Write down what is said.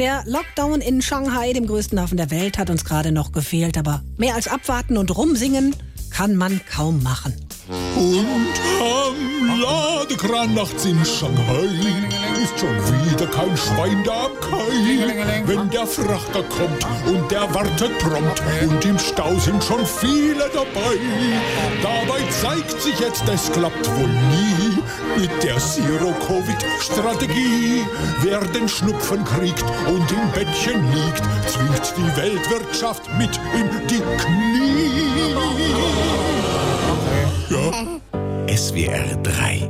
Der Lockdown in Shanghai, dem größten Hafen der Welt, hat uns gerade noch gefehlt. Aber mehr als abwarten und rumsingen kann man kaum machen. Und am Ladekran nachts in Shanghai ist schon wieder kein Schwein da am Kai. Wenn der Frachter kommt und der wartet prompt und im Stau sind schon viele dabei. Dabei zeigt sich jetzt, es klappt wohl nie mit der Zero-Covid-Strategie. Wer den Schnupfen kriegt und im Bettchen liegt, zwingt die Weltwirtschaft mit in die Knie. Ja. SWR 3